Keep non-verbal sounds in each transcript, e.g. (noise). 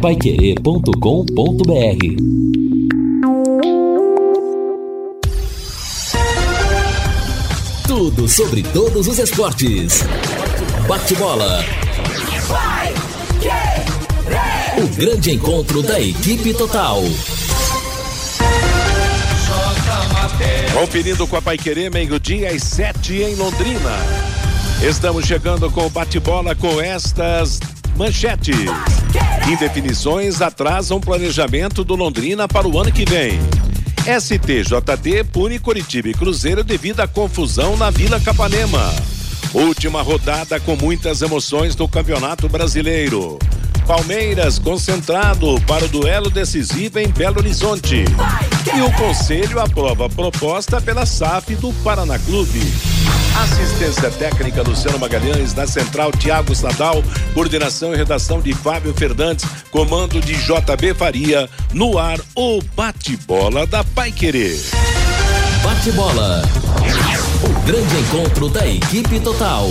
paiquerê.com.br Tudo sobre todos os esportes. Bate-bola. O grande encontro da equipe total. Conferindo com a Paiquerê, meio-dia às sete em Londrina. Estamos chegando com o bate-bola com estas manchetes. Indefinições atrasam planejamento do Londrina para o ano que vem. STJD pune Curitiba e Cruzeiro devido à confusão na Vila Capanema. Última rodada com muitas emoções do Campeonato Brasileiro. Palmeiras concentrado para o duelo decisivo em Belo Horizonte. E o Conselho aprova proposta pela SAF do Paraná Clube. Assistência técnica Luciano Magalhães, na central Tiago Sadal, coordenação e redação de Fábio Fernandes, comando de JB Faria, no ar o bate-bola da Pai Querer. Bate-bola. O grande encontro da equipe total.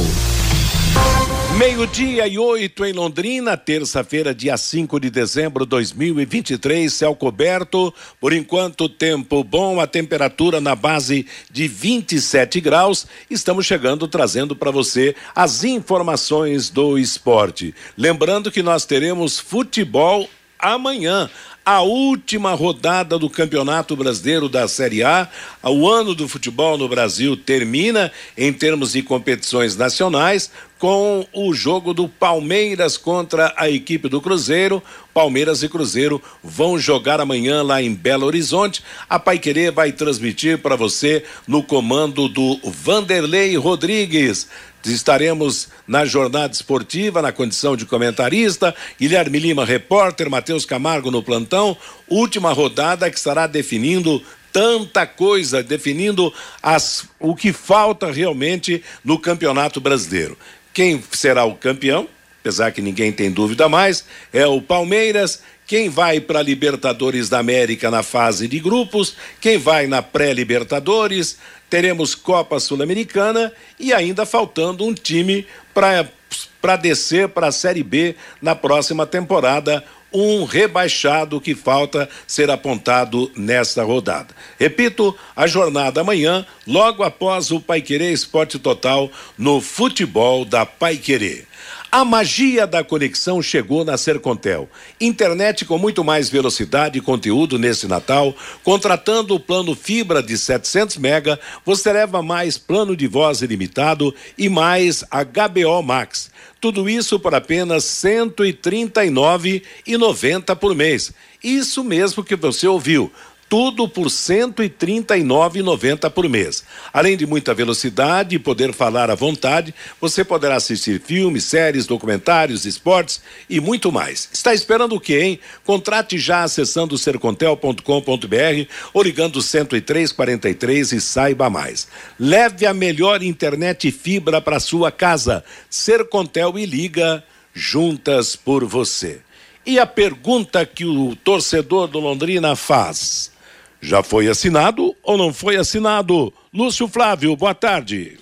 Meio-dia e oito em Londrina, terça-feira, dia 5 de dezembro de 2023, céu coberto. Por enquanto, tempo bom, a temperatura na base de 27 graus. Estamos chegando trazendo para você as informações do esporte. Lembrando que nós teremos futebol amanhã a última rodada do Campeonato Brasileiro da Série A. O ano do futebol no Brasil termina em termos de competições nacionais com o jogo do Palmeiras contra a equipe do Cruzeiro. Palmeiras e Cruzeiro vão jogar amanhã lá em Belo Horizonte. A Paiquerê vai transmitir para você no comando do Vanderlei Rodrigues. Estaremos na jornada esportiva, na condição de comentarista, Guilherme Lima, repórter, Matheus Camargo no plantão. Última rodada que estará definindo tanta coisa, definindo as, o que falta realmente no Campeonato Brasileiro. Quem será o campeão? Apesar que ninguém tem dúvida mais, é o Palmeiras. Quem vai para a Libertadores da América na fase de grupos, quem vai na pré-Libertadores, teremos Copa Sul-Americana e ainda faltando um time para descer para a Série B na próxima temporada. Um rebaixado que falta ser apontado nesta rodada. Repito, a jornada amanhã, logo após o Paiquerê Esporte Total no futebol da Paiquerê. A magia da conexão chegou na Sercontel. Internet com muito mais velocidade e conteúdo nesse Natal. Contratando o plano fibra de 700 mega, você leva mais plano de voz ilimitado e mais HBO Max. Tudo isso por apenas R$ 139,90 por mês. Isso mesmo que você ouviu tudo por R$ 139,90 por mês. Além de muita velocidade e poder falar à vontade, você poderá assistir filmes, séries, documentários, esportes e muito mais. Está esperando o quê, hein? Contrate já acessando sercontel.com.br ou ligando 10343 e saiba mais. Leve a melhor internet fibra para sua casa. Sercontel e liga juntas por você. E a pergunta que o torcedor do Londrina faz: já foi assinado ou não foi assinado? Lúcio Flávio, boa tarde.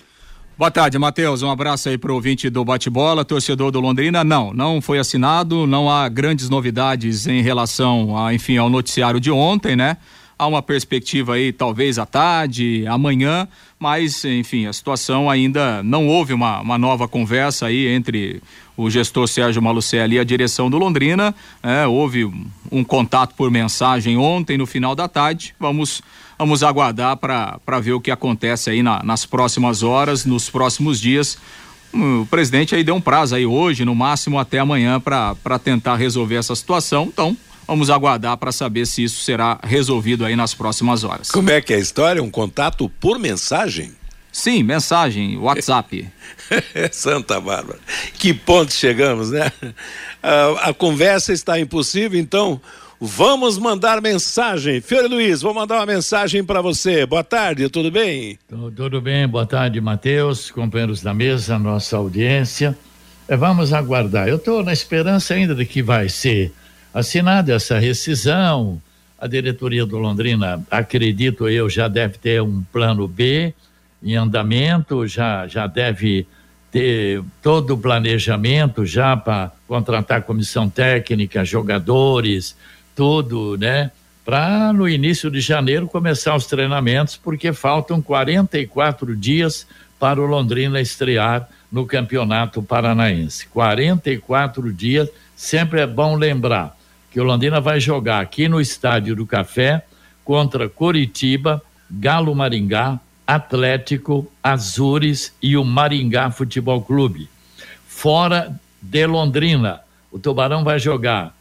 Boa tarde, Matheus. Um abraço aí para o ouvinte do bate-bola, torcedor do Londrina. Não, não foi assinado, não há grandes novidades em relação, a, enfim, ao noticiário de ontem, né? Há uma perspectiva aí, talvez à tarde, amanhã, mas, enfim, a situação ainda não houve uma, uma nova conversa aí entre o gestor Sérgio Malucelli e a direção do Londrina. É, houve um, contato por mensagem ontem, no final da tarde. Vamos, vamos aguardar para ver o que acontece aí na, nas próximas horas, nos próximos dias. O presidente aí deu um prazo aí hoje, no máximo até amanhã, para tentar resolver essa situação. Então, Vamos aguardar para saber se isso será resolvido aí nas próximas horas. Como é que é a história? Um contato por mensagem? Sim, mensagem, WhatsApp. (laughs) Santa Bárbara. Que ponto chegamos, né? a conversa está impossível, então vamos mandar mensagem. Fiore Luiz, vou mandar uma mensagem para você. Boa tarde, tudo bem? Tudo bem, boa tarde, Matheus, companheiros da mesa, nossa audiência. É, vamos aguardar. Eu estou na esperança ainda de que vai ser assinada essa rescisão. A diretoria do Londrina, acredito eu, já deve ter um plano B em andamento, já, já deve ter todo o planejamento já para contratar comissão técnica, jogadores, tudo, né? Para no início de janeiro começar os treinamentos, porque faltam 44 dias para o Londrina estrear no Campeonato Paranaense. 44 dias, sempre é bom lembrar que o Londrina vai jogar aqui no Estádio do Café contra Coritiba, Galo Maringá, Atlético, Azures e o Maringá Futebol Clube. Fora de Londrina, o Tubarão vai jogar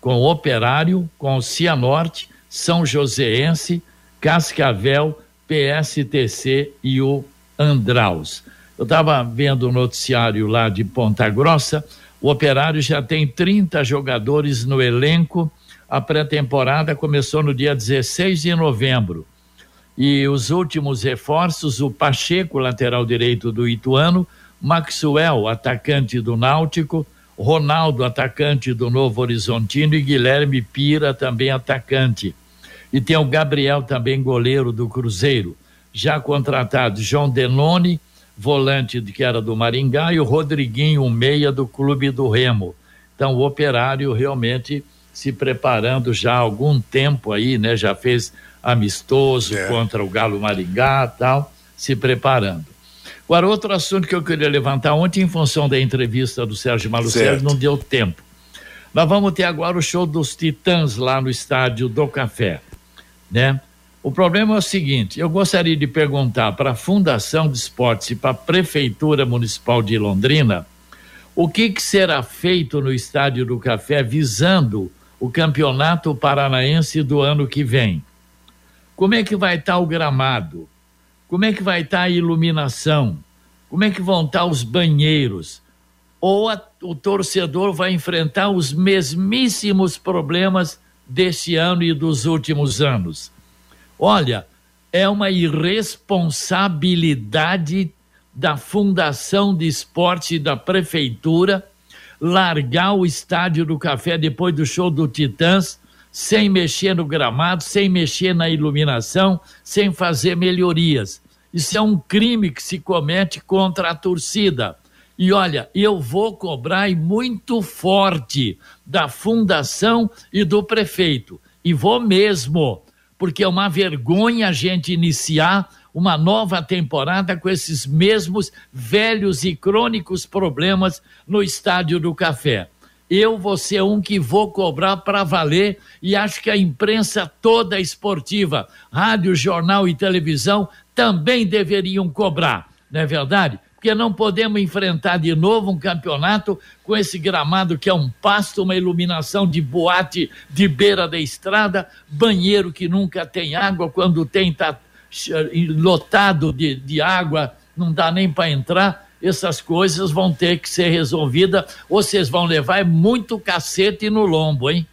com o Operário, com o Cianorte, São Joséense, Cascavel, PSTC e o Andraus. Eu estava vendo o noticiário lá de Ponta Grossa, o Operário já tem 30 jogadores no elenco. A pré-temporada começou no dia 16 de novembro. E os últimos reforços, o Pacheco, lateral direito do Ituano, Maxwell, atacante do Náutico, Ronaldo, atacante do Novo Horizontino, e Guilherme Pira, também atacante. E tem o Gabriel, também goleiro do Cruzeiro. Já contratado João Denoni, volante que era do Maringá, e o Rodriguinho, meia do Clube do Remo. Então, o operário realmente se preparando já há algum tempo aí, né? Já fez amistoso é. contra o Galo Maringá tal, se preparando. Agora, outro assunto que eu queria levantar ontem, em função da entrevista do Sérgio Malucelli, não deu tempo. Nós vamos ter agora o show dos Titãs lá no estádio do Café, né? O problema é o seguinte: eu gostaria de perguntar para a Fundação de Esportes e para a Prefeitura Municipal de Londrina o que, que, será feito no Estádio do Café visando o Campeonato Paranaense do ano que vem. Como é que vai estar o gramado? Como é que vai estar a iluminação? Como é que vão estar os banheiros? Ou a, o torcedor vai enfrentar os mesmíssimos problemas desse ano e dos últimos anos? Olha, é uma irresponsabilidade da Fundação de Esporte da Prefeitura largar o estádio do Café depois do show do Titãs sem mexer no gramado, sem mexer na iluminação, sem fazer melhorias. Isso é um crime que se comete contra a torcida. E olha, eu vou cobrar e muito forte da fundação e do prefeito. E vou mesmo, porque é uma vergonha a gente iniciar uma nova temporada com esses mesmos velhos e crônicos problemas no Estádio do Café eu vou ser um que vou cobrar para valer e acho que a imprensa toda esportiva, rádio, jornal e televisão também deveriam cobrar, não é verdade? Porque não podemos enfrentar de novo um campeonato com esse gramado que é um pasto, uma iluminação de boate de beira da estrada, banheiro que nunca tem água, quando tem está lotado de, de água, não dá nem para entrar essas coisas vão ter que ser resolvidas, ou vocês vão levar muito cacete no lombo, hein?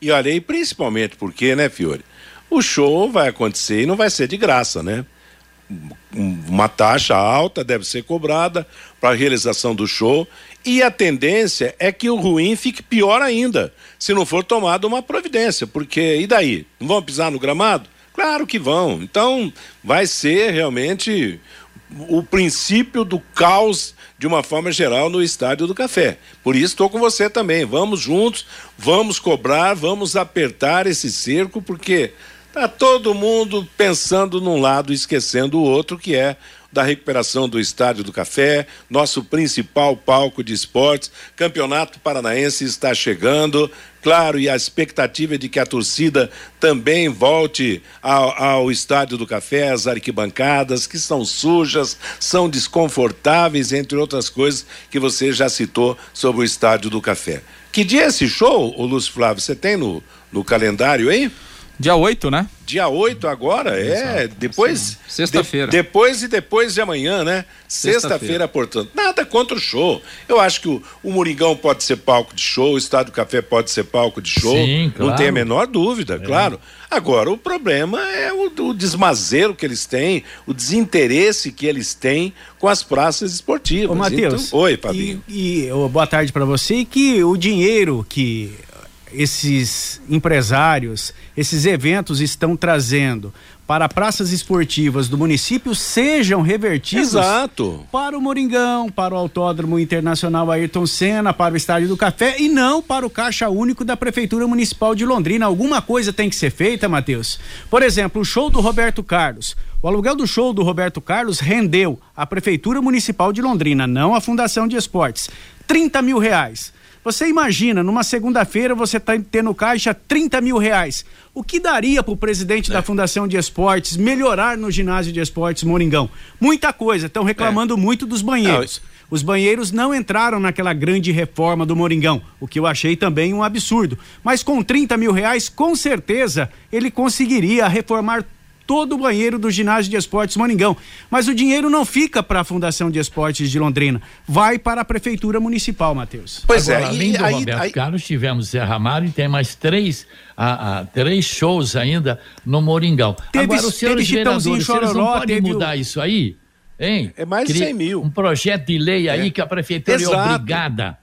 E olha, e principalmente porque, né, Fiore? O show vai acontecer e não vai ser de graça, né? Uma taxa alta deve ser cobrada para a realização do show e a tendência é que o ruim fique pior ainda, se não for tomada uma providência, porque e daí? Não vão pisar no gramado? Claro que vão. Então, vai ser realmente o princípio do caos de uma forma geral no estádio do café. Por isso estou com você também. Vamos juntos, vamos cobrar, vamos apertar esse cerco, porque tá todo mundo pensando num lado esquecendo o outro, que é da recuperação do Estádio do Café, nosso principal palco de esportes. Campeonato Paranaense está chegando, claro, e a expectativa é de que a torcida também volte ao, ao Estádio do Café, as arquibancadas, que são sujas, são desconfortáveis, entre outras coisas que você já citou sobre o Estádio do Café. Que dia é esse show, o Lúcio Flávio? Você tem no, no calendário aí? Dia 8, né? Dia 8 agora, é. Depois. Sexta-feira. De, depois e depois de amanhã, né? Sexta-feira, portanto. Nada contra o show. Eu acho que o, o Moringão pode ser palco de show, o Estado do Café pode ser palco de show. Sim, claro. Não tem a menor dúvida, é. claro. Agora, o problema é o, o desmazelo que eles têm, o desinteresse que eles têm com as praças esportivas. Ô, Matheus. Então, oi, Fabinho. E, e boa tarde para você. E que o dinheiro que esses empresários, esses eventos estão trazendo para praças esportivas do município sejam revertidos Exato. para o Moringão, para o Autódromo Internacional Ayrton Senna, para o Estádio do Café e não para o Caixa Único da Prefeitura Municipal de Londrina. Alguma coisa tem que ser feita, Matheus. Por exemplo, o show do Roberto Carlos. O aluguel do show do Roberto Carlos rendeu à Prefeitura Municipal de Londrina, não à Fundação de Esportes, 30 mil reais. Você imagina, numa segunda-feira você tá tendo caixa 30 mil reais. O que daria para o presidente é. da Fundação de Esportes melhorar no ginásio de esportes Moringão? Muita coisa. Estão reclamando é. muito dos banheiros. Não, os banheiros não entraram naquela grande reforma do Moringão, o que eu achei também um absurdo. Mas com 30 mil reais, com certeza, ele conseguiria reformar todo o banheiro do ginásio de esportes Maningão. Mas o dinheiro não fica para a Fundação de Esportes de Londrina, vai para a Prefeitura Municipal, Matheus. Pois é, Agora, é, além do aí, Roberto aí... Carlos, tivemos Serra Mário e tem mais três, ah, ah, três shows ainda no Moringão. Teve, Agora, os senhores teve vereadores, Chororó, não podem mudar o... isso aí? Hein? É mais de 100 mil. Um projeto de lei aí é. que a Prefeitura é Exato. é obrigada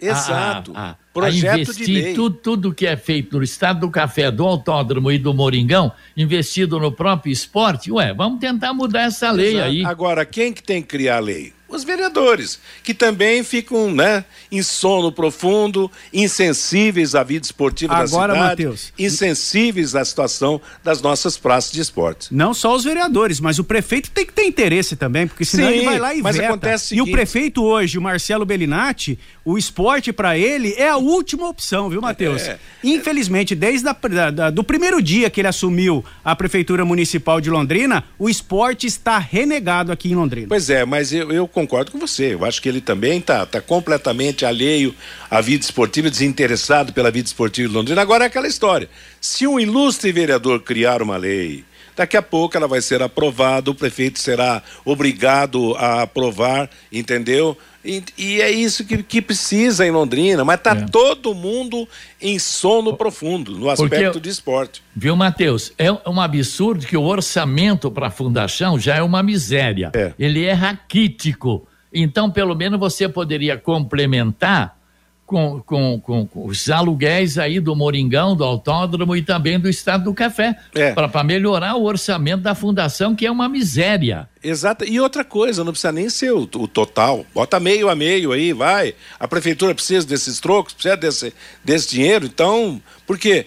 Exato. A, a, Projeto a investir tudo, tudo que é feito no estado do café, do autódromo e do Moringão, investido no próprio esporte, ué, vamos tentar mudar essa lei Exato. aí. Agora, quem que tem que criar a lei? Os vereadores, que também ficam, né, em sono profundo, insensíveis à vida esportiva Agora, da cidade, Mateus, insensíveis à situação das nossas praças de esportes. Não só os vereadores, mas o prefeito tem que ter interesse também, porque senão Sim, ele vai lá e mas veta. Acontece o seguinte... E o prefeito hoje, o Marcelo Bellinati, o esporte para ele é a última opção, viu, Matheus? É, Infelizmente, desde a, da, do primeiro dia que ele assumiu a prefeitura municipal de Londrina, o esporte está renegado aqui em Londrina. Pois é, mas eu, eu concordo com você. Eu acho que ele também está tá completamente alheio à vida esportiva, desinteressado pela vida esportiva de Londrina. Agora é aquela história. Se um ilustre vereador criar uma lei, daqui a pouco ela vai ser aprovada, o prefeito será obrigado a aprovar, entendeu? E, e é isso que, que, precisa em Londrina, mas está é. todo mundo em sono profundo no aspecto Porque, de esporte. Viu, Matheus? É um absurdo que o orçamento para a fundação já é uma miséria. É. Ele é raquítico. Então, pelo menos você poderia complementar com, com, com, com, os aluguéis aí do Moringão, do Autódromo e também do Estado do Café, é. para melhorar o orçamento da fundação, que é uma miséria. Exato. E outra coisa, não precisa nem ser o, o, total. Bota meio a meio aí, vai. A prefeitura precisa desses trocos, precisa desse, desse dinheiro. Então, porque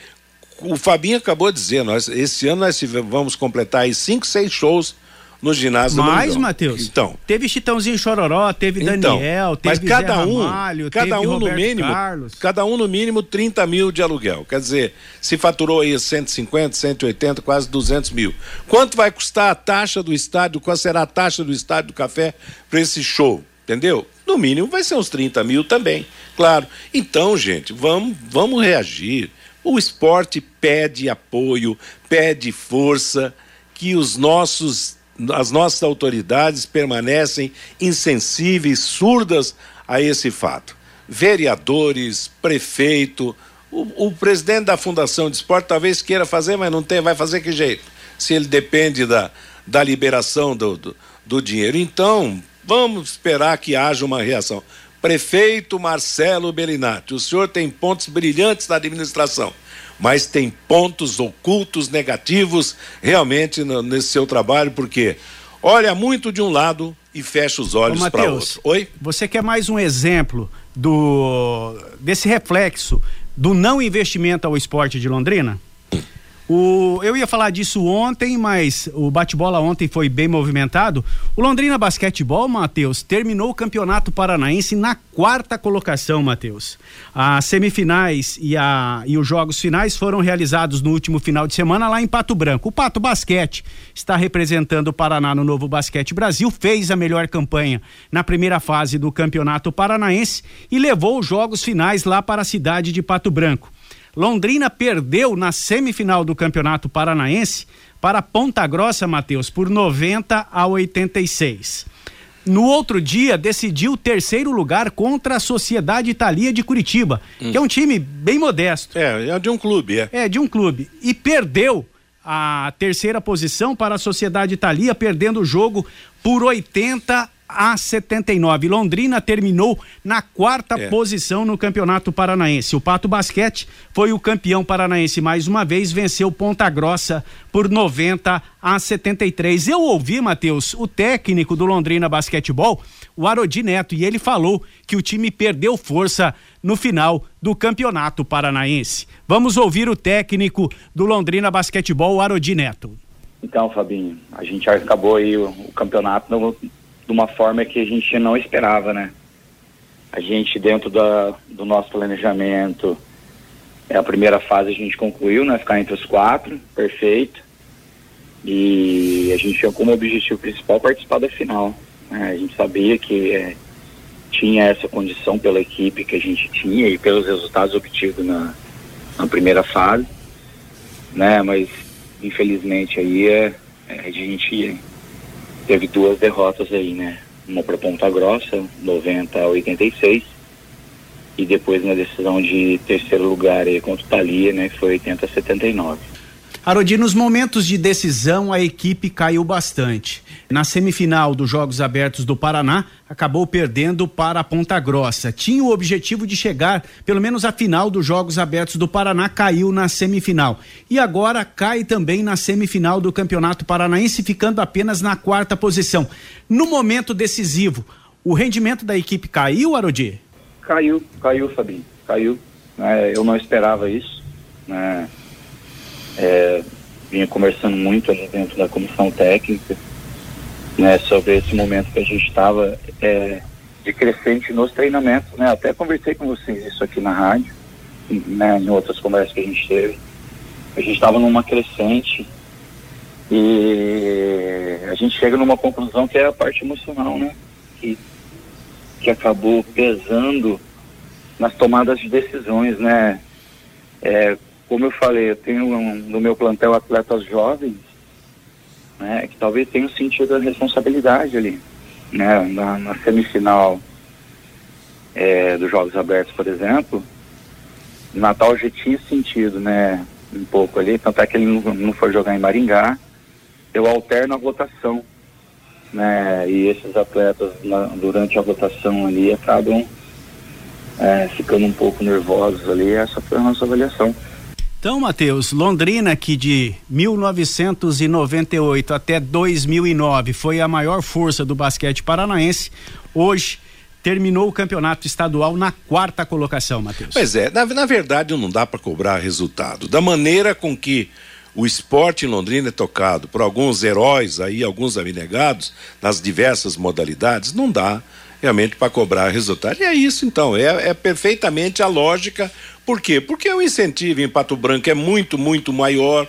o Fabinho acabou de dizer, nós, esse ano nós vamos completar aí cinco, seis shows no ginásio Mais, Matheus. Então. Teve Chitãozinho Chororó, teve então, Daniel, teve mas cada Zé um, Ramalho, cada um no mínimo, Carlos. cada um no mínimo 30 mil de aluguel. Quer dizer, se faturou aí 150, 180, quase 200 mil. Quanto vai custar a taxa do estádio? Qual será a taxa do estádio do café para esse show? Entendeu? No mínimo vai ser uns 30 mil também, claro. Então, gente, vamos, vamos reagir. O esporte pede apoio, pede força, que os nossos as nossas autoridades permanecem insensíveis, surdas a esse fato. Vereadores, prefeito, o, o, presidente da Fundação de Esporte talvez queira fazer, mas não tem, vai fazer que jeito? Se ele depende da, da liberação do, do, do dinheiro. Então, vamos esperar que haja uma reação. Prefeito Marcelo Bellinati, o senhor tem pontos brilhantes na administração mas tem pontos ocultos negativos realmente nesse seu trabalho, porque olha muito de um lado e fecha os olhos para outro. Oi? Você quer mais um exemplo do desse reflexo do não investimento ao esporte de Londrina? O, eu ia falar disso ontem, mas o bate-bola ontem foi bem movimentado. O Londrina Basquetebol, Matheus, terminou o Campeonato Paranaense na quarta colocação, Matheus. As semifinais e, a, e os jogos finais foram realizados no último final de semana lá em Pato Branco. O Pato Basquete está representando o Paraná no Novo Basquete Brasil, fez a melhor campanha na primeira fase do Campeonato Paranaense e levou os jogos finais lá para a cidade de Pato Branco. Londrina perdeu na semifinal do Campeonato Paranaense para Ponta Grossa, Matheus, por 90 a 86. No outro dia, decidiu o terceiro lugar contra a Sociedade Italia de Curitiba, hum. que é um time bem modesto. É, é de um clube, é. É, de um clube. E perdeu a terceira posição para a Sociedade Italia, perdendo o jogo por 80 a 79. Londrina terminou na quarta é. posição no Campeonato Paranaense. O Pato Basquete foi o campeão paranaense mais uma vez, venceu Ponta Grossa por 90 a 73. Eu ouvi, Matheus, o técnico do Londrina Basquetebol, o Arodi Neto, e ele falou que o time perdeu força no final do Campeonato Paranaense. Vamos ouvir o técnico do Londrina Basquetebol, o Arodi Neto. Então, Fabinho, a gente acabou aí o, o campeonato no, de uma forma que a gente não esperava, né? A gente, dentro da, do nosso planejamento, é a primeira fase a gente concluiu, né? Ficar entre os quatro, perfeito. E a gente tinha como objetivo principal participar da final. Né? A gente sabia que é, tinha essa condição pela equipe que a gente tinha e pelos resultados obtidos na, na primeira fase, né? Mas infelizmente aí é, é, a gente teve duas derrotas aí, né? Uma para Ponta Grossa, 90 a 86, e depois na decisão de terceiro lugar aí contra o Thalia, né? Que foi 80 a 79. Arodi, nos momentos de decisão a equipe caiu bastante. Na semifinal dos Jogos Abertos do Paraná, acabou perdendo para a Ponta Grossa. Tinha o objetivo de chegar, pelo menos à final dos Jogos Abertos do Paraná, caiu na semifinal. E agora cai também na semifinal do Campeonato Paranaense, ficando apenas na quarta posição. No momento decisivo, o rendimento da equipe caiu, Arodi? Caiu, caiu, Fabinho, caiu. É, eu não esperava isso. Né? É, vinha conversando muito ali dentro da comissão técnica, né, sobre esse momento que a gente estava é, de crescente nos treinamentos, né, até conversei com vocês isso aqui na rádio, né, em outras conversas que a gente teve, a gente estava numa crescente e a gente chega numa conclusão que é a parte emocional, né, que, que acabou pesando nas tomadas de decisões, né, é, como eu falei, eu tenho um, no meu plantel atletas jovens, né, que talvez tenham sentido a responsabilidade ali, né, na, na semifinal é, dos Jogos Abertos, por exemplo, Natal já tinha sentido, né, um pouco ali, tanto é que ele não, não foi jogar em Maringá, eu alterno a votação, né, e esses atletas na, durante a votação ali acabam é, ficando um pouco nervosos ali, essa foi a nossa avaliação. Então, Matheus, Londrina, que de 1998 até 2009 foi a maior força do basquete paranaense, hoje terminou o campeonato estadual na quarta colocação, Matheus. Pois é, na, na verdade não dá para cobrar resultado. Da maneira com que o esporte em Londrina é tocado por alguns heróis aí, alguns abnegados, nas diversas modalidades, não dá realmente para cobrar resultado. E é isso então, é, é perfeitamente a lógica por quê? Porque o incentivo em Pato Branco é muito, muito maior.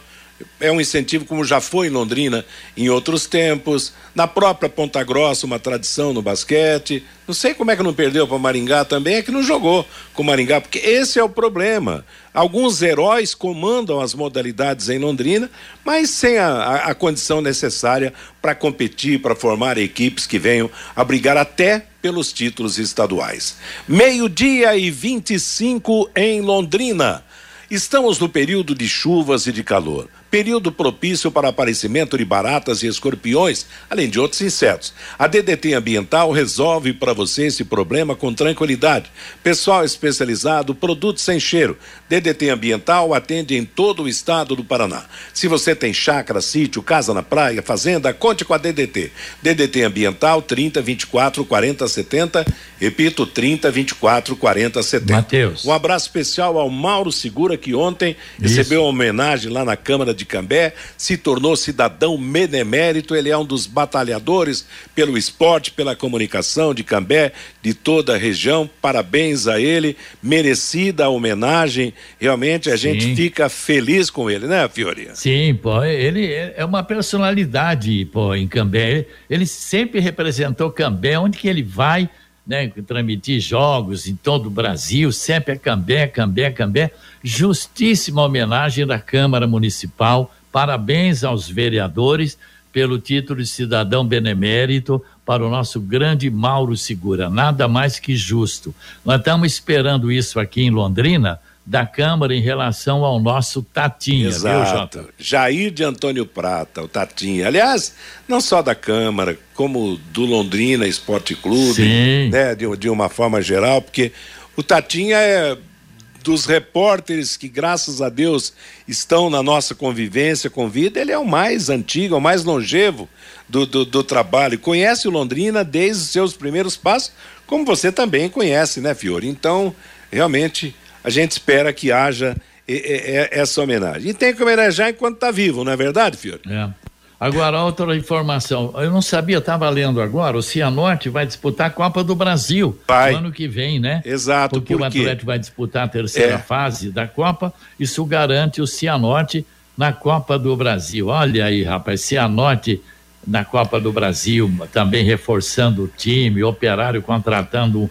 É um incentivo como já foi em Londrina em outros tempos. Na própria Ponta Grossa, uma tradição no basquete. Não sei como é que não perdeu para Maringá também, é que não jogou com Maringá, porque esse é o problema. Alguns heróis comandam as modalidades em Londrina, mas sem a, a, a condição necessária para competir, para formar equipes que venham a brigar até pelos títulos estaduais. Meio-dia e 25 em Londrina. Estamos no período de chuvas e de calor período propício para aparecimento de baratas e escorpiões, além de outros insetos. A DDT Ambiental resolve para você esse problema com tranquilidade. Pessoal especializado, produtos sem cheiro. DDT Ambiental atende em todo o estado do Paraná. Se você tem chácara, sítio, casa na praia, fazenda, conte com a DDT. DDT Ambiental 30 24 40 70. Repito, 30 24 40 70. Mateus. Um abraço especial ao Mauro Segura que ontem Isso. recebeu uma homenagem lá na Câmara de Cambé, se tornou cidadão benemérito, ele é um dos batalhadores pelo esporte, pela comunicação de Cambé, de toda a região. Parabéns a ele, merecida a homenagem. Realmente a Sim. gente fica feliz com ele, né, Fiori? Sim, pô, ele é uma personalidade, pô, em Cambé. Ele sempre representou Cambé, onde que ele vai, né, transmitir jogos em todo o Brasil, sempre é Cambé, Cambé, Cambé. Justíssima homenagem da Câmara Municipal. Parabéns aos vereadores pelo título de cidadão benemérito para o nosso grande Mauro Segura. Nada mais que justo. Nós estamos esperando isso aqui em Londrina da Câmara em relação ao nosso Tatinha, Exato. viu, Jota? Jair de Antônio Prata, o Tatinha. Aliás, não só da Câmara, como do Londrina Esporte Clube, Sim. né? De, de uma forma geral, porque o Tatinha é dos repórteres que, graças a Deus, estão na nossa convivência com vida, ele é o mais antigo, o mais longevo do, do, do trabalho. Conhece o Londrina desde os seus primeiros passos, como você também conhece, né, Fiore? Então, realmente a gente espera que haja essa homenagem. E tem que homenagear enquanto está vivo, não é verdade, Fiore? É. Agora, outra informação. Eu não sabia, estava lendo agora, o Cianorte vai disputar a Copa do Brasil vai. no ano que vem, né? Exato. Porque por o Atlético vai disputar a terceira é. fase da Copa, isso garante o Cianorte na Copa do Brasil. Olha aí, rapaz, Cianorte na Copa do Brasil, também reforçando o time, operário contratando um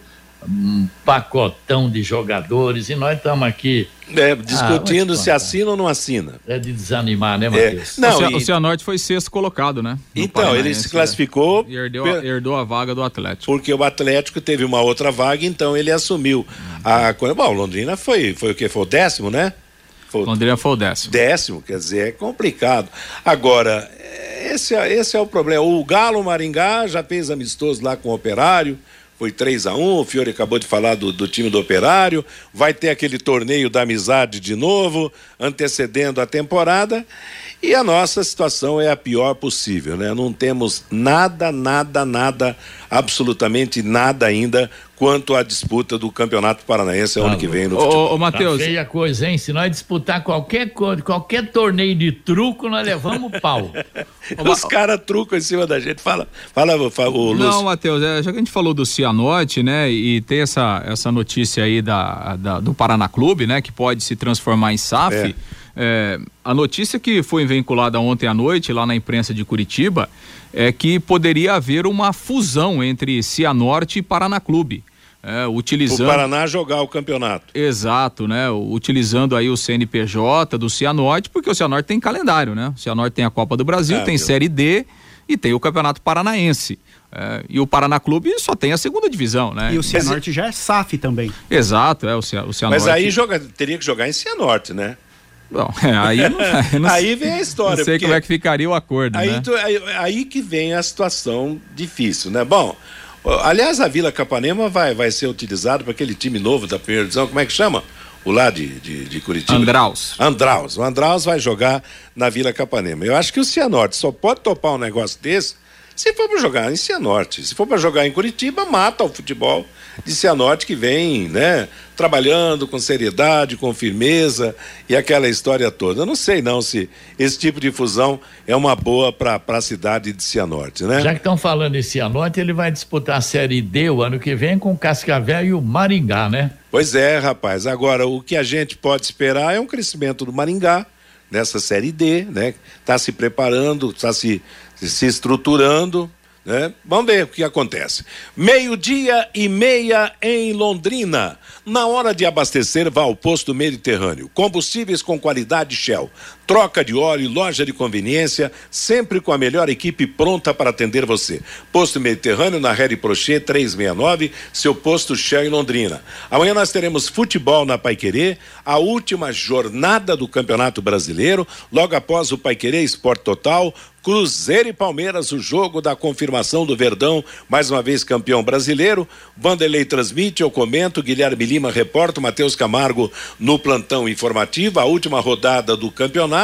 pacotão de jogadores e nós estamos aqui é, discutindo ah, se assina ou não assina. É de desanimar, né, Matheus? É. Não, o, Cianorte foi sexto colocado, né? Então, ele se classificou. Né? E herdeu, a, herdou a vaga do Atlético. Porque o Atlético teve uma outra vaga, então ele assumiu. A, bom, Londrina foi, foi o que? Foi o décimo, né? Foi, Londrina foi o décimo. Décimo, quer dizer, é complicado. Agora, esse, é, esse é o problema. O Galo Maringá já fez amistoso lá com o Operário foi 3 a 1 o Fiore acabou de falar do, do, time do Operário, vai ter aquele torneio da amizade de novo, antecedendo a temporada, e a nossa situação é a pior possível, né? Não temos nada, nada, nada, absolutamente nada ainda quanto à disputa do Campeonato Paranaense ano que vem no futebol. Ô, ô Matheus. Tá feia coisa, hein? Se nós disputar qualquer, qualquer torneio de truco, nós levamos pau. (laughs) Os caras trucam em cima da gente. Fala, fala, fala o Lúcio. Não, Matheus, é, já que a gente falou do Cianorte, né? E tem essa, essa notícia aí da, da do Paraná Clube, né? Que pode se transformar em SAF. É. É, a notícia que foi vinculada ontem à noite lá na imprensa de Curitiba é que poderia haver uma fusão entre Cianorte e Paraná Clube. É, utilizando... O Paraná jogar o campeonato. Exato, né? Utilizando aí o CNPJ do Cianorte, porque o Cianorte tem calendário, né? O Cianorte tem a Copa do Brasil, é, tem Série D e tem o Campeonato Paranaense. É, e o Paraná Clube só tem a segunda divisão, né? E o Cianorte Mas... já é SAF também. Exato, é o, Cianorte. Mas aí joga, teria que jogar em Cianorte, né? Bom, é, aí, não, (laughs) não, aí vem a história. Não sei como é que ficaria o acordo, aí, né? tu, aí, aí, que vem a situação difícil, né? Bom, aliás, a Vila Capanema vai, vai ser utilizada para aquele time novo da primeira divisão, como é que chama? O lá de, de, de Curitiba. Andraus. Andraus. O Andraus vai jogar na Vila Capanema. Eu acho que o Cianorte só pode topar um negócio desse se for para jogar em Cianorte. Se for para jogar em Curitiba, mata o futebol de Cianorte que vem, né, trabalhando com seriedade, com firmeza e aquela história toda. Eu não sei não se esse tipo de fusão é uma boa para a cidade de Cianorte, né? Já que estão falando em Cianorte, ele vai disputar a Série D o ano que vem com o Cascavel e o Maringá, né? Pois é, rapaz. Agora, o que a gente pode esperar é um crescimento do Maringá nessa Série D, né? Está se preparando, está se se estruturando. Né? Vamos ver o que acontece. Meio-dia e meia em Londrina. Na hora de abastecer, vá ao posto Mediterrâneo. Combustíveis com qualidade Shell. Troca de óleo, loja de conveniência, sempre com a melhor equipe pronta para atender você. Posto Mediterrâneo na Rede Prochê 369, seu posto Shell em Londrina. Amanhã nós teremos futebol na Paiquerê, a última jornada do Campeonato Brasileiro, logo após o Paiquerê Esporte Total, Cruzeiro e Palmeiras, o jogo da confirmação do Verdão, mais uma vez campeão brasileiro. Vanderlei transmite, eu comento, Guilherme Lima reporta, Matheus Camargo no plantão informativo, a última rodada do campeonato.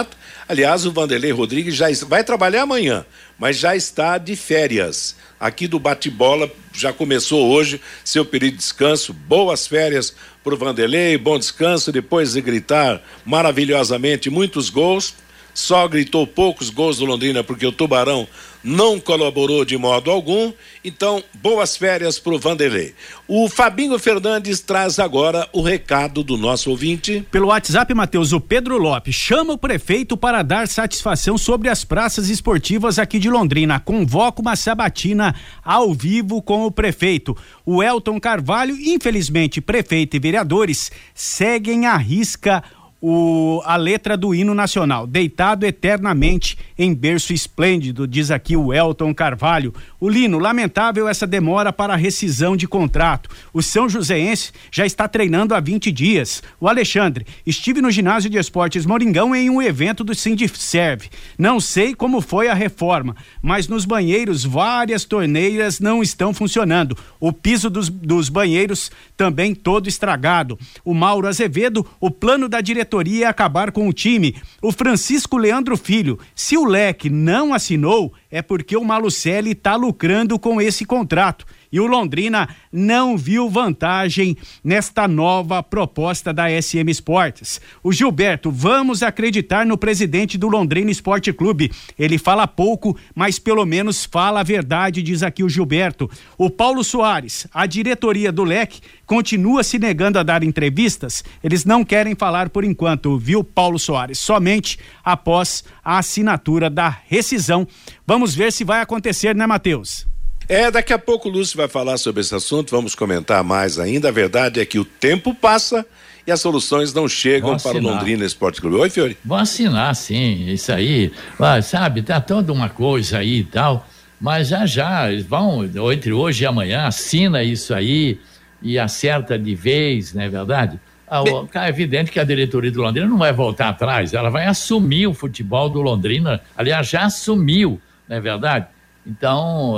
Aliás, o Vanderlei Rodrigues já vai trabalhar amanhã, mas já está de férias. Aqui do bate-bola já começou hoje seu período de descanso. Boas férias para o Vanderlei, bom descanso depois de gritar maravilhosamente muitos gols só gritou poucos gols do Londrina porque o Tubarão não colaborou de modo algum. Então, boas férias para o Vanderlei. O Fabinho Fernandes traz agora o recado do nosso ouvinte. Pelo WhatsApp, Matheus, o Pedro Lopes chama o prefeito para dar satisfação sobre as praças esportivas aqui de Londrina. Convoca uma sabatina ao vivo com o prefeito. O Elton Carvalho, infelizmente, prefeito e vereadores seguem à risca o, a letra do hino nacional. Deitado eternamente em berço esplêndido, diz aqui o Elton Carvalho. O Lino, lamentável essa demora para a rescisão de contrato. O São Joséense já está treinando há 20 dias. O Alexandre, estive no ginásio de esportes Moringão em um evento do Serve. Não sei como foi a reforma, mas nos banheiros várias torneiras não estão funcionando. O piso dos, dos banheiros também todo estragado. O Mauro Azevedo, o plano da diretoria diretoria acabar com o time. O Francisco Leandro Filho, se o Leque não assinou, é porque o Malucelli está lucrando com esse contrato e o Londrina não viu vantagem nesta nova proposta da SM Esportes. O Gilberto, vamos acreditar no presidente do Londrina Esporte Clube. Ele fala pouco, mas pelo menos fala a verdade, diz aqui o Gilberto. O Paulo Soares, a diretoria do LEC continua se negando a dar entrevistas. Eles não querem falar por enquanto, viu, Paulo Soares? Somente após a assinatura da rescisão. Vamos ver se vai acontecer, né, Matheus? É, daqui a pouco o Lúcio vai falar sobre esse assunto, vamos comentar mais ainda. A verdade é que o tempo passa e as soluções não chegam para o Londrina Esporte Clube. Oi, Fiore. Vão assinar, sim, isso aí. Ah, sabe, tá toda uma coisa aí e tal, mas já já, eles vão, entre hoje e amanhã, assina isso aí e acerta de vez, não é verdade? Ah, é evidente que a diretoria do Londrina não vai voltar atrás, ela vai assumir o futebol do Londrina, aliás, já assumiu, não é verdade? Então,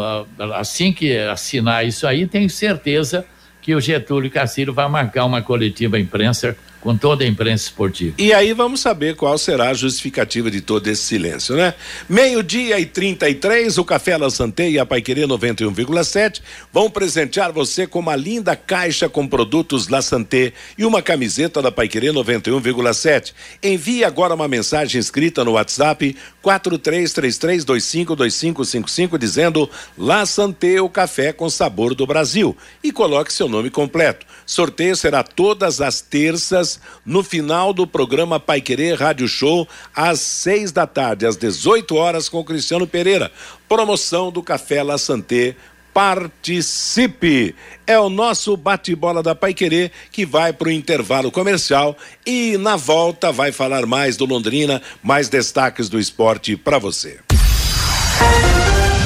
assim que assinar isso aí, tenho certeza que o Getúlio Castilho vai marcar uma coletiva imprensa com toda a imprensa esportiva. E aí vamos saber qual será a justificativa de todo esse silêncio, né? Meio-dia e 33, o Café La Santé e a Paiquerê 91,7 vão presentear você com uma linda caixa com produtos La Santé e uma camiseta da Paiquerê 91,7. Envie agora uma mensagem escrita no WhatsApp 4333252555 dizendo La Santé, o café com sabor do Brasil e coloque seu nome completo. Sorteio será todas as terças no final do programa Pai Querer Rádio Show, às seis da tarde, às 18 horas, com Cristiano Pereira. Promoção do Café La Santé participe. É o nosso bate-bola da Pai Querer que vai para o intervalo comercial e na volta vai falar mais do Londrina, mais destaques do esporte para você.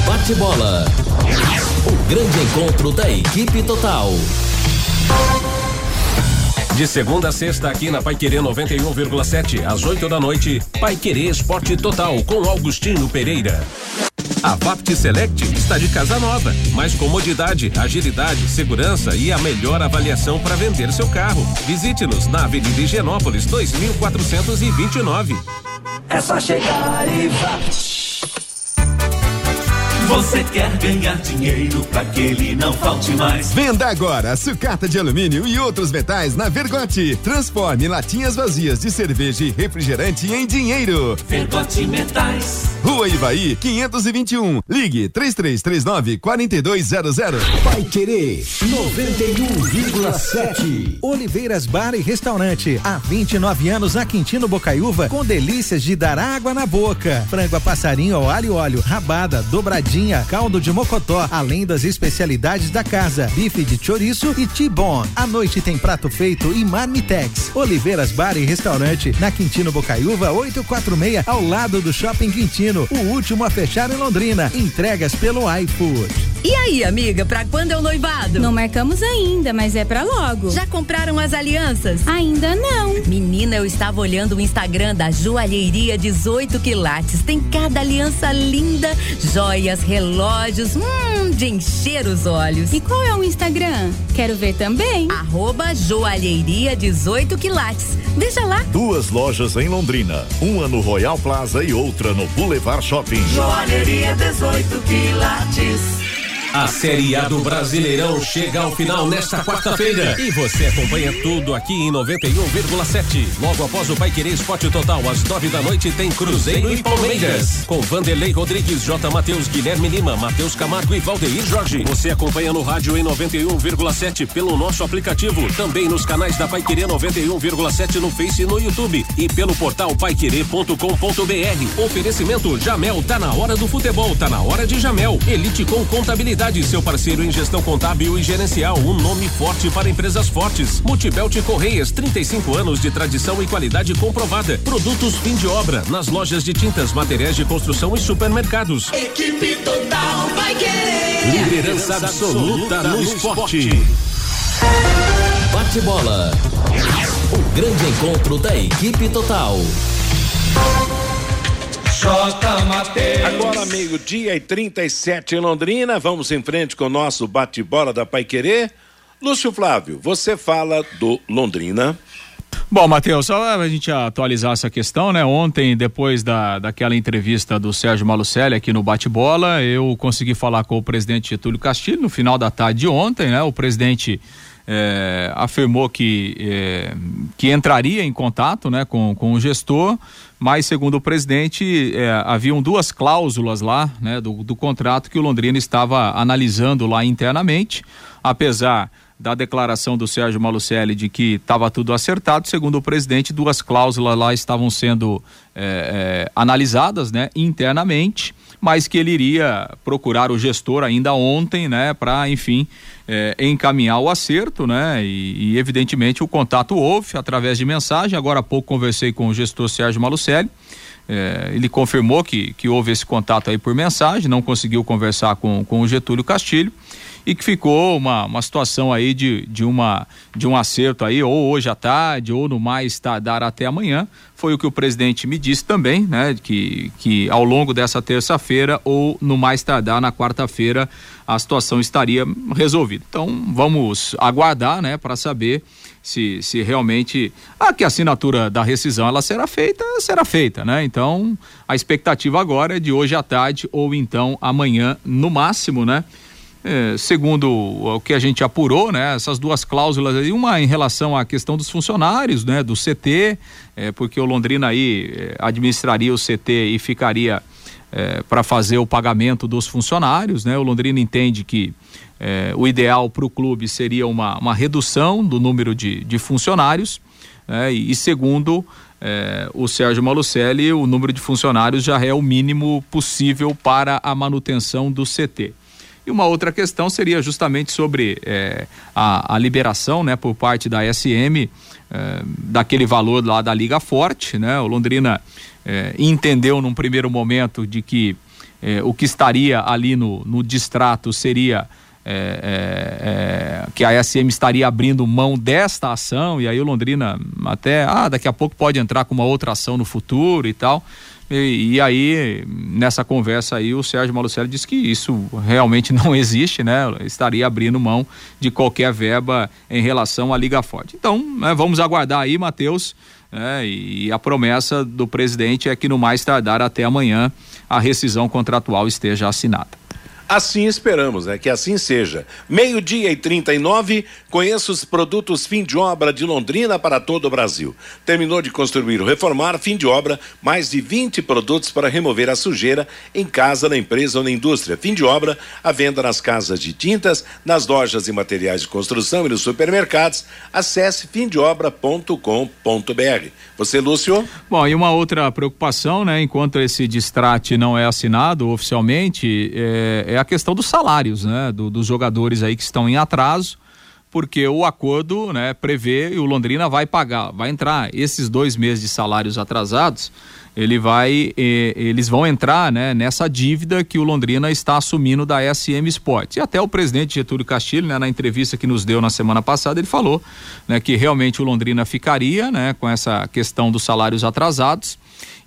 Bate-bola. O grande encontro da equipe total. De segunda a sexta, aqui na Pai Querer 91,7, às 8 da noite, Pai Querer Esporte Total, com Augustinho Pereira. A Vapt Select está de casa nova. Mais comodidade, agilidade, segurança e a melhor avaliação para vender seu carro. Visite-nos na Avenida Higienópolis 2429. É só chegar e Vapt. Você quer ganhar dinheiro para que ele não falte mais? Venda agora sucata de alumínio e outros metais na Vergote. Transforme latinhas vazias de cerveja e refrigerante em dinheiro. Vergote Metais. Rua Ivaí, 521. Ligue 3339 4200. Vai querer 91,7. Oliveiras Bar e Restaurante. Há 29 anos na Quintino Bocaiúva, com delícias de dar água na boca. Frango a passarinho ao alho e óleo, rabada, dobradinha caldo de mocotó, além das especialidades da casa, bife de chouriço e T-bone. À noite tem prato feito e marmitex. Oliveiras Bar e Restaurante, na Quintino Bocaiúva 846, ao lado do Shopping Quintino, o último a fechar em Londrina. Entregas pelo iFood. E aí, amiga, pra quando é o noivado? Não marcamos ainda, mas é pra logo. Já compraram as alianças? Ainda não. Menina, eu estava olhando o Instagram da Joalheria 18 Quilates. Tem cada aliança linda, joias, relógios, hum, de encher os olhos. E qual é o Instagram? Quero ver também. Arroba Joalheria 18 Quilates. Veja lá. Duas lojas em Londrina, uma no Royal Plaza e outra no Boulevard Shopping. Joalheria 18 Quilates. A Série A do Brasileirão chega ao final nesta quarta-feira. E você acompanha tudo aqui em 91,7. Logo após o Pai Querer Esporte Total, às nove da noite, tem Cruzeiro e Palmeiras. Com Vanderlei Rodrigues, J. Matheus, Guilherme Lima, Matheus Camargo e Valdeir Jorge. Você acompanha no rádio em 91,7 pelo nosso aplicativo. Também nos canais da Pai Querer 91,7 no Face e no YouTube. E pelo portal paiquerê.com.br. Oferecimento Jamel, tá na hora do futebol, tá na hora de Jamel. Elite com contabilidade Contabilidade, seu parceiro em gestão contábil e gerencial, um nome forte para empresas fortes. Multibelt Correias, 35 anos de tradição e qualidade comprovada. Produtos fim de obra, nas lojas de tintas, materiais de construção e supermercados. Equipe total vai querer. Liderança absoluta no esporte. Bate bola. O grande encontro da equipe total. Agora meio-dia e 37 em Londrina, vamos em frente com o nosso bate-bola da Pai Querer. Lúcio Flávio, você fala do Londrina. Bom, Matheus, só a gente atualizar essa questão, né? Ontem, depois da, daquela entrevista do Sérgio Malucelli aqui no Bate-Bola, eu consegui falar com o presidente Getúlio Castilho no final da tarde de ontem, né? O presidente eh, afirmou que, eh, que entraria em contato né, com, com o gestor, mas segundo o presidente, eh, haviam duas cláusulas lá né, do, do contrato que o Londrina estava analisando lá internamente, apesar da declaração do Sérgio Malucelli de que estava tudo acertado, segundo o presidente, duas cláusulas lá estavam sendo eh, eh, analisadas né, internamente, mas que ele iria procurar o gestor ainda ontem, né, para, enfim, eh, encaminhar o acerto, né, e, e, evidentemente o contato houve através de mensagem. Agora há pouco conversei com o gestor Sérgio Malucelli. ele confirmou que, que houve esse contato aí por mensagem, não conseguiu conversar com, com o Getúlio Castilho e que ficou uma, uma situação aí de, de, uma, de um acerto aí, ou hoje à tarde, ou no mais tardar até amanhã. Foi o que o presidente me disse também, né? Que, que ao longo dessa terça-feira ou no mais tardar na quarta-feira a situação estaria resolvida. Então vamos aguardar, né, para saber se, se realmente ah, que a assinatura da rescisão ela será feita, será feita, né? Então a expectativa agora é de hoje à tarde ou então amanhã no máximo, né? É, segundo o que a gente apurou, né, essas duas cláusulas aí, uma em relação à questão dos funcionários, né, do CT, é, porque o Londrina aí é, administraria o CT e ficaria é, para fazer o pagamento dos funcionários, né? O Londrina entende que é, o ideal para o clube seria uma, uma redução do número de, de funcionários, né? e, e, segundo é, o Sérgio Malucelli, o número de funcionários já é o mínimo possível para a manutenção do CT. E uma outra questão seria justamente sobre é, a, a, liberação, né, por parte da SM é, daquele valor lá da Liga Forte, né? O Londrina é, entendeu num primeiro momento de que é, o que estaria ali no, no distrato seria é, é, é, que a SM estaria abrindo mão desta ação e aí o Londrina até ah daqui a pouco pode entrar com uma outra ação no futuro e tal e, e, aí, nessa conversa aí, o Sérgio Malucelli disse que isso realmente (laughs) não existe, né? Estaria abrindo mão de qualquer verba em relação à Liga Forte. Então, né, vamos aguardar aí, Matheus. É, e a promessa do presidente é que no mais tardar até amanhã a rescisão contratual esteja assinada. Assim esperamos, né? Que assim seja. Meio-dia e 39, conheça os produtos fim de obra de Londrina para todo o Brasil. Terminou de construir ou reformar, fim de obra, mais de 20 produtos para remover a sujeira em casa, na empresa ou na indústria. Fim de obra, a venda nas casas de tintas, nas lojas e materiais de construção e nos supermercados. Acesse fimdeobra.com.br. Você, Lúcio? Bom, e uma outra preocupação, né? Enquanto esse distrate não é assinado oficialmente, é, é a questão dos salários, né? Do, dos jogadores aí que estão em atraso, porque o acordo, né, prevê e o Londrina vai pagar, vai entrar esses dois meses de salários atrasados, ele vai, eh, eles vão entrar, né, nessa dívida que o Londrina está assumindo da SM Sports. E até o presidente Getúlio Castilho, né, na entrevista que nos deu na semana passada, ele falou, né, que realmente o Londrina ficaria, né, com essa questão dos salários atrasados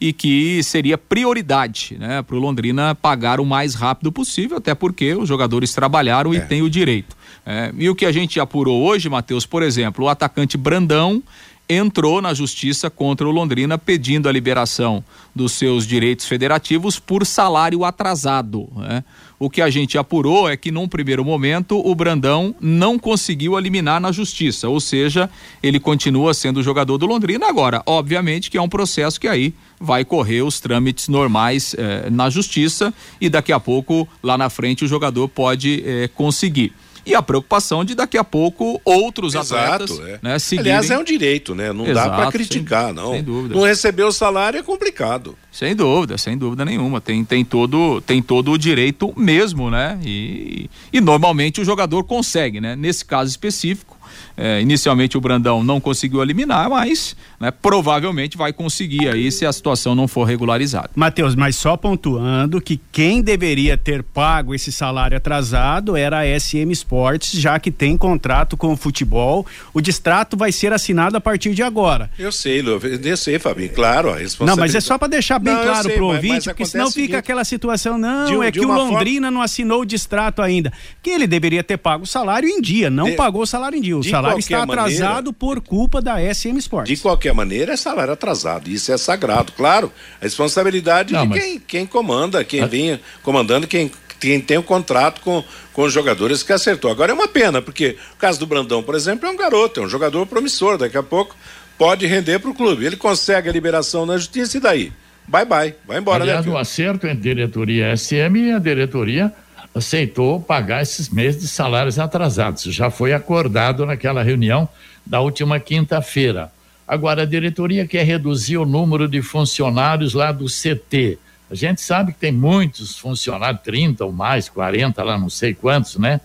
e que seria prioridade né, para o Londrina pagar o mais rápido possível, até porque os jogadores trabalharam é. e têm o direito. É, e o que a gente apurou hoje, Matheus, por exemplo, o atacante Brandão entrou na justiça contra o Londrina pedindo a liberação dos seus direitos federativos por salário atrasado. Né? O que a gente apurou é que, num primeiro momento, o Brandão não conseguiu eliminar na justiça, ou seja, ele continua sendo jogador do Londrina. Agora, obviamente que é um processo que aí vai correr os trâmites normais eh, na justiça e daqui a pouco, lá na frente, o jogador pode eh, conseguir. E a preocupação de daqui a pouco outros Exato, atletas é. né, seguirem. Aliás, é um direito, né? Não dá Exato, para criticar, sem- não. sem dúvida. Não receber o salário é complicado. Sem dúvida, sem dúvida nenhuma. Tem, tem, todo, tem todo o direito mesmo, né? E, e normalmente o jogador consegue, né? Nesse caso específico, é, inicialmente o Brandão não conseguiu eliminar, mas né, provavelmente vai conseguir aí se a situação não for regularizada. Matheus, mas só pontuando que quem deveria ter pago esse salário atrasado era a SM Sports, já que tem contrato com o futebol. O distrato vai ser assinado a partir de agora. Eu sei, Lu, eu sei, Fabinho, claro, a responsabilidade. Não, mas é só para deixar bem Não, claro sei, pro mas- ouvinte, mas porque acontece senão o fica seguinte, aquela situação, não, de é de que o uma forma- Londrina não assinou o distrato ainda. Que ele deveria ter pago o salário em dia, não De- pagou o salário em dia. O salário está atrasado maneira- por culpa da SM Sports. De qualquer maneira, é salário atrasado. Isso é sagrado. Claro, a responsabilidade Não, de mas- quem, quem comanda, quem vinha comandando, quem, quem tem o contrato com, com os jogadores que acertou. Agora é uma pena, porque o caso do Brandão, por exemplo, é um garoto, é um jogador promissor. Daqui a pouco pode render para o clube. Ele consegue a liberação na justiça e daí? Bye bye, vai embora, Aliás, né? o acerto entre diretoria SM e a diretoria aceitou pagar esses meses de salários atrasados. Já foi acordado naquela reunião da última quinta-feira. Agora, a diretoria quer reduzir o número de funcionários lá do CT. A gente sabe que tem muitos funcionários, 30 ou mais, 40 lá, não sei quantos, né?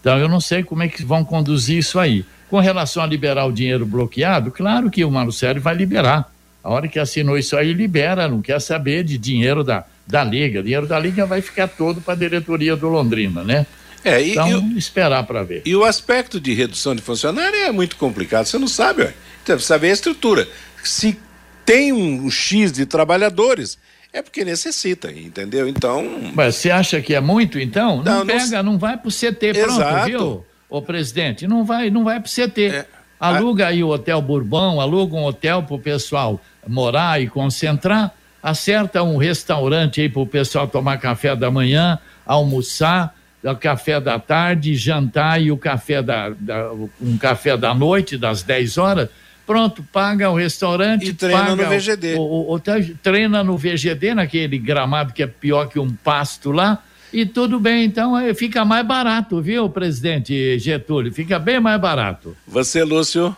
Então, eu não sei como é que vão conduzir isso aí. Com relação a liberar o dinheiro bloqueado, claro que o Marcelo vai liberar. A hora que assinou isso aí, libera, não quer saber de dinheiro da, da Liga. O dinheiro da Liga vai ficar todo para a diretoria do Londrina, né? É, e, Então, e esperar para ver. E o aspecto de redução de funcionário é muito complicado, você não sabe, ué. Precisa saber a estrutura. Se tem um, X de trabalhadores, é porque necessita, entendeu? Então. Mas você acha que é muito, então? Não, Não, não pega, não, vai pro CT, pronto, Exato. viu? Ô presidente, não vai, não vai pro CT. É. Aluga aí o Hotel Bourbon, aluga um hotel pro pessoal morar e concentrar, acerta um restaurante aí pro pessoal tomar café da manhã, almoçar, o café da tarde, jantar e o café da, da- um café da noite, das 10 horas. Pronto, paga o restaurante, E treina paga no VGD. o- o- o- treina no VGD, naquele gramado que é pior que um pasto lá, e tudo bem, então eh, fica mais barato, viu, presidente Getúlio? Fica bem mais barato. Você, Lúcio.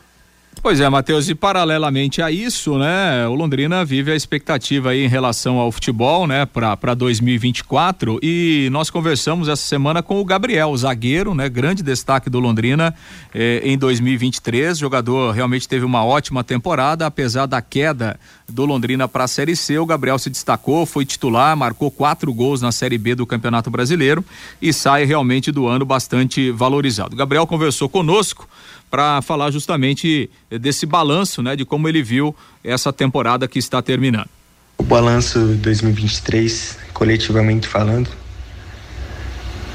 Pois é, Matheus, e paralelamente a isso, né, o Londrina vive a expectativa aí em relação ao futebol, né, para 2024 e nós conversamos essa semana com o Gabriel, zagueiro, né, grande destaque do Londrina eh, em 2023, jogador realmente teve uma ótima temporada, apesar da queda do Londrina para a Série C, o Gabriel se destacou, foi titular, marcou quatro gols na Série B do Campeonato Brasileiro e sai realmente do ano bastante valorizado. O Gabriel conversou conosco para falar justamente desse balanço, né, de como ele viu essa temporada que está terminando. O balanço 2023, coletivamente falando,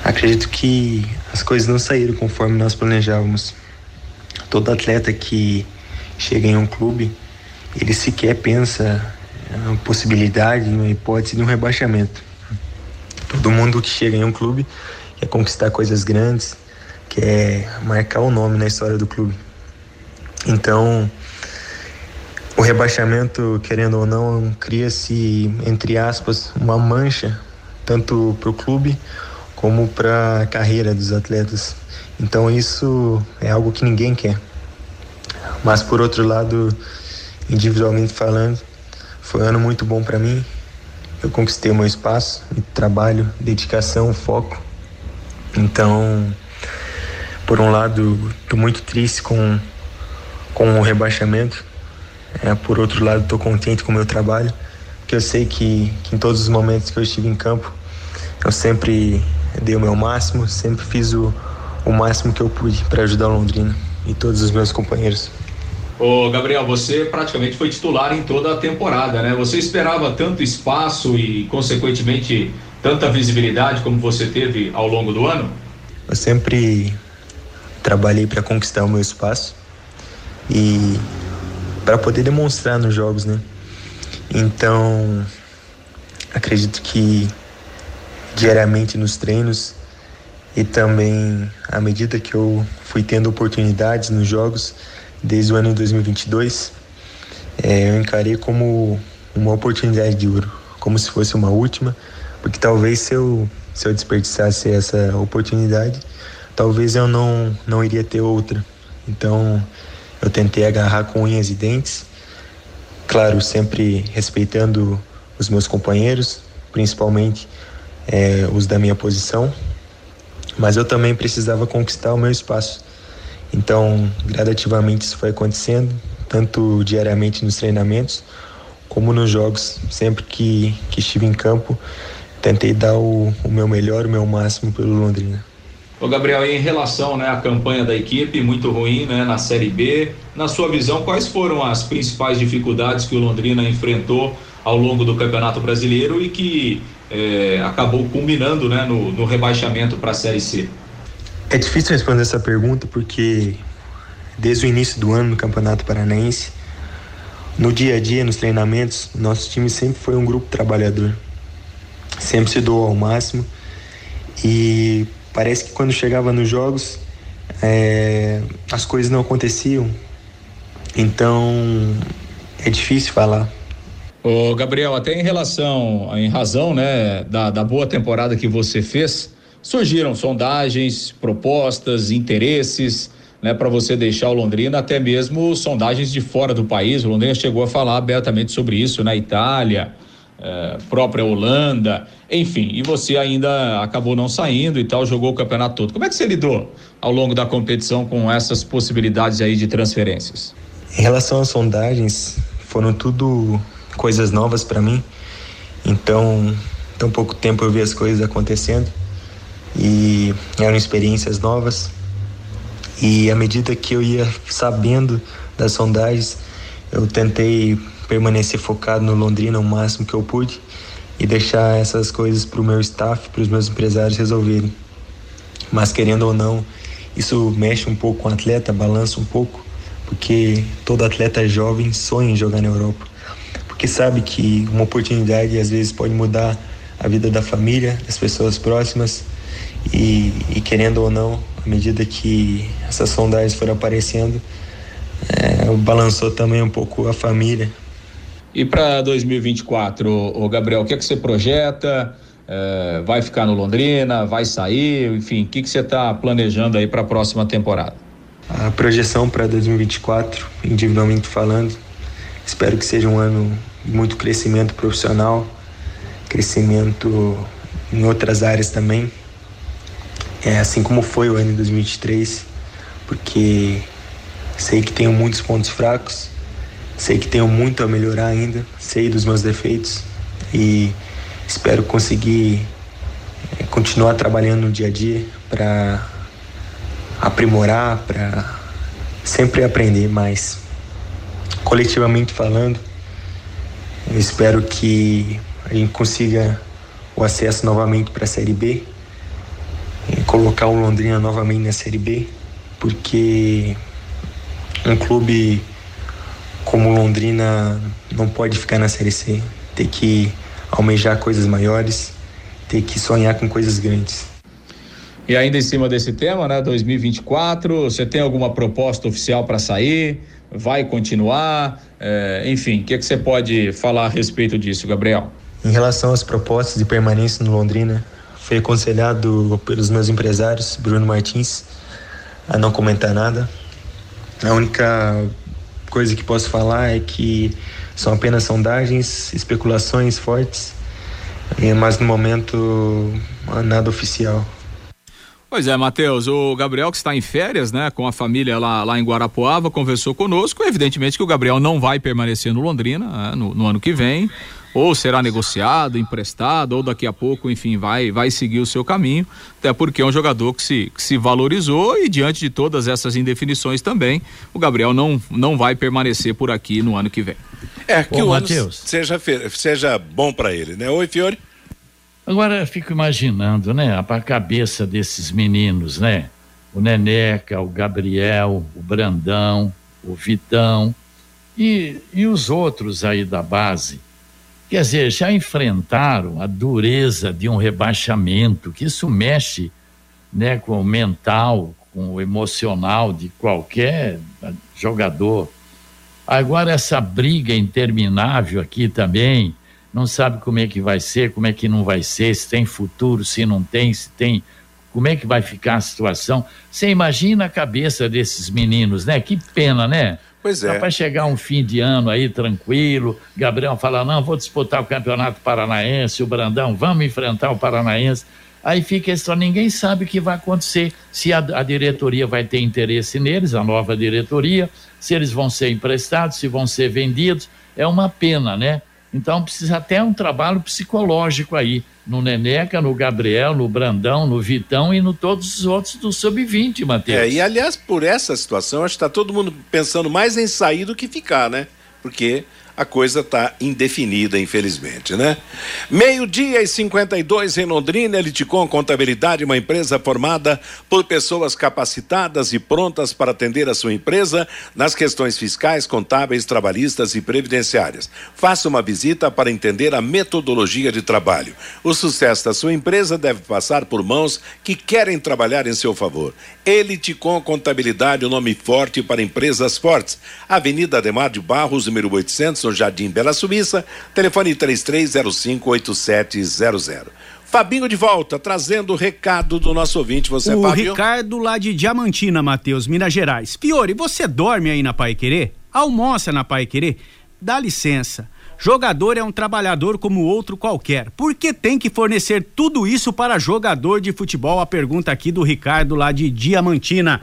acredito que as coisas não saíram conforme nós planejávamos. Todo atleta que chega em um clube, ele sequer pensa na possibilidade, na hipótese de um rebaixamento. Todo mundo que chega em um clube quer conquistar coisas grandes, quer marcar o nome na história do clube. Então, o rebaixamento, querendo ou não, cria-se, entre aspas, uma mancha, tanto para o clube como para a carreira dos atletas. Então, isso é algo que ninguém quer. Mas, por outro lado, individualmente falando, foi um ano muito bom para mim. Eu conquistei o meu espaço, trabalho, dedicação, foco. Então, por um lado, estou muito triste com, com o rebaixamento. É, por outro lado, estou contente com o meu trabalho, porque eu sei que, que em todos os momentos que eu estive em campo, eu sempre dei o meu máximo, sempre fiz o, o máximo que eu pude para ajudar o Londrina e todos os meus companheiros. Ô Gabriel, você praticamente foi titular em toda a temporada, né? Você esperava tanto espaço e, consequentemente, tanta visibilidade como você teve ao longo do ano? Eu sempre trabalhei para conquistar o meu espaço e para poder demonstrar nos jogos, né? Então, acredito que diariamente nos treinos e também à medida que eu fui tendo oportunidades nos jogos desde o ano de 2022, é, eu encarei como uma oportunidade de ouro, como se fosse uma última, porque talvez se eu se eu desperdiçasse essa oportunidade, talvez eu não, não iria ter outra. Então eu tentei agarrar com unhas e dentes, claro, sempre respeitando os meus companheiros, principalmente é, os da minha posição, mas eu também precisava conquistar o meu espaço. Então, gradativamente isso foi acontecendo, tanto diariamente nos treinamentos, como nos jogos. Sempre que, que estive em campo, tentei dar o, o meu melhor, o meu máximo pelo Londrina. Ô Gabriel, em relação né, à campanha da equipe, muito ruim né, na Série B, na sua visão, quais foram as principais dificuldades que o Londrina enfrentou ao longo do Campeonato Brasileiro e que é, acabou culminando né, no, no rebaixamento para a Série C? É difícil responder essa pergunta porque desde o início do ano no Campeonato Paranaense, no dia a dia, nos treinamentos, nosso time sempre foi um grupo trabalhador. Sempre se doou ao máximo e parece que quando chegava nos jogos é, as coisas não aconteciam. Então é difícil falar. Ô Gabriel, até em relação, em razão né, da, da boa temporada que você fez, surgiram sondagens, propostas, interesses né, para você deixar o Londrina, até mesmo sondagens de fora do país. O Londrina chegou a falar abertamente sobre isso na Itália, eh, própria Holanda, enfim. E você ainda acabou não saindo e tal, jogou o campeonato todo. Como é que você lidou ao longo da competição com essas possibilidades aí de transferências? Em relação às sondagens, foram tudo coisas novas para mim. Então, tão pouco tempo eu vi as coisas acontecendo e eram experiências novas. E à medida que eu ia sabendo das sondagens, eu tentei permanecer focado no Londrina o máximo que eu pude e deixar essas coisas para o meu staff, para os meus empresários resolverem. Mas querendo ou não, isso mexe um pouco com o atleta, balança um pouco, porque todo atleta jovem sonha em jogar na Europa, porque sabe que uma oportunidade às vezes pode mudar a vida da família, das pessoas próximas e, e querendo ou não, à medida que essas sondagens foram aparecendo, é, balançou também um pouco a família. E para 2024, o Gabriel, o que é que você projeta? É, vai ficar no Londrina? Vai sair? Enfim, o que, que você está planejando aí para a próxima temporada? A projeção para 2024, individualmente falando, espero que seja um ano de muito crescimento profissional, crescimento em outras áreas também, é assim como foi o ano de 2023, porque sei que tenho muitos pontos fracos, sei que tenho muito a melhorar ainda, sei dos meus defeitos e espero conseguir é, continuar trabalhando no dia a dia para aprimorar, para sempre aprender mais. Coletivamente falando, eu espero que a gente consiga o acesso novamente para a Série B colocar o Londrina novamente na Série B, porque um clube como Londrina não pode ficar na Série C, tem que almejar coisas maiores, tem que sonhar com coisas grandes. E ainda em cima desse tema, né, 2024, você tem alguma proposta oficial para sair? Vai continuar? É, enfim, o que, é que você pode falar a respeito disso, Gabriel? Em relação às propostas de permanência no Londrina, Fui aconselhado pelos meus empresários, Bruno Martins, a não comentar nada. A única coisa que posso falar é que são apenas sondagens, especulações fortes, mas no momento nada oficial. Pois é, Matheus, o Gabriel que está em férias, né, com a família lá, lá em Guarapuava, conversou conosco. Evidentemente que o Gabriel não vai permanecer no Londrina né, no, no ano que vem ou será negociado, emprestado, ou daqui a pouco, enfim, vai, vai seguir o seu caminho, até porque é um jogador que se, que se valorizou e diante de todas essas indefinições também, o Gabriel não, não vai permanecer por aqui no ano que vem. É, que Ô, o Mateus. ano seja, seja bom para ele, né? Oi, Fiore. Agora eu fico imaginando, né, a cabeça desses meninos, né? O Neneca, o Gabriel, o Brandão, o Vitão e, e os outros aí da base Quer dizer, já enfrentaram a dureza de um rebaixamento, que isso mexe né, com o mental, com o emocional de qualquer jogador. Agora, essa briga interminável aqui também, não sabe como é que vai ser, como é que não vai ser, se tem futuro, se não tem, se tem como é que vai ficar a situação. Você imagina a cabeça desses meninos, né? Que pena, né? Pois é. Para chegar um fim de ano aí tranquilo, Gabriel fala: não, vou disputar o Campeonato Paranaense, o Brandão, vamos enfrentar o Paranaense. Aí fica isso, ninguém sabe o que vai acontecer, se a, a, diretoria vai ter interesse neles, a nova diretoria, se eles vão ser emprestados, se vão ser vendidos. É uma pena, né? Então precisa até um trabalho psicológico aí, no Neneca, no Gabriel, no Brandão, no Vitão e no todos os outros do Sub-20, Matheus. É, e aliás, por essa situação, acho que está todo mundo pensando mais em sair do que ficar, né? Porque a coisa está indefinida, infelizmente, né? Meio-dia e 52 em Londrina, Eliticom Contabilidade, uma empresa formada por pessoas capacitadas e prontas para atender a sua empresa nas questões fiscais, contábeis, trabalhistas e previdenciárias. Faça uma visita para entender a metodologia de trabalho. O sucesso da sua empresa deve passar por mãos que querem trabalhar em seu favor. Eliticom Contabilidade, o um nome forte para empresas fortes. Avenida Ademar de Barros, número 800 no Jardim Bela Suíça, telefone 33058700. Fabinho de volta, trazendo o recado do nosso ouvinte. Você, o Fabio? Ricardo lá de Diamantina, Matheus, Minas Gerais. Fiore, você dorme aí na Pai Querer? Almoça na Pai Querer? Dá licença. Jogador é um trabalhador como outro qualquer. Por que tem que fornecer tudo isso para jogador de futebol? A pergunta aqui do Ricardo lá de Diamantina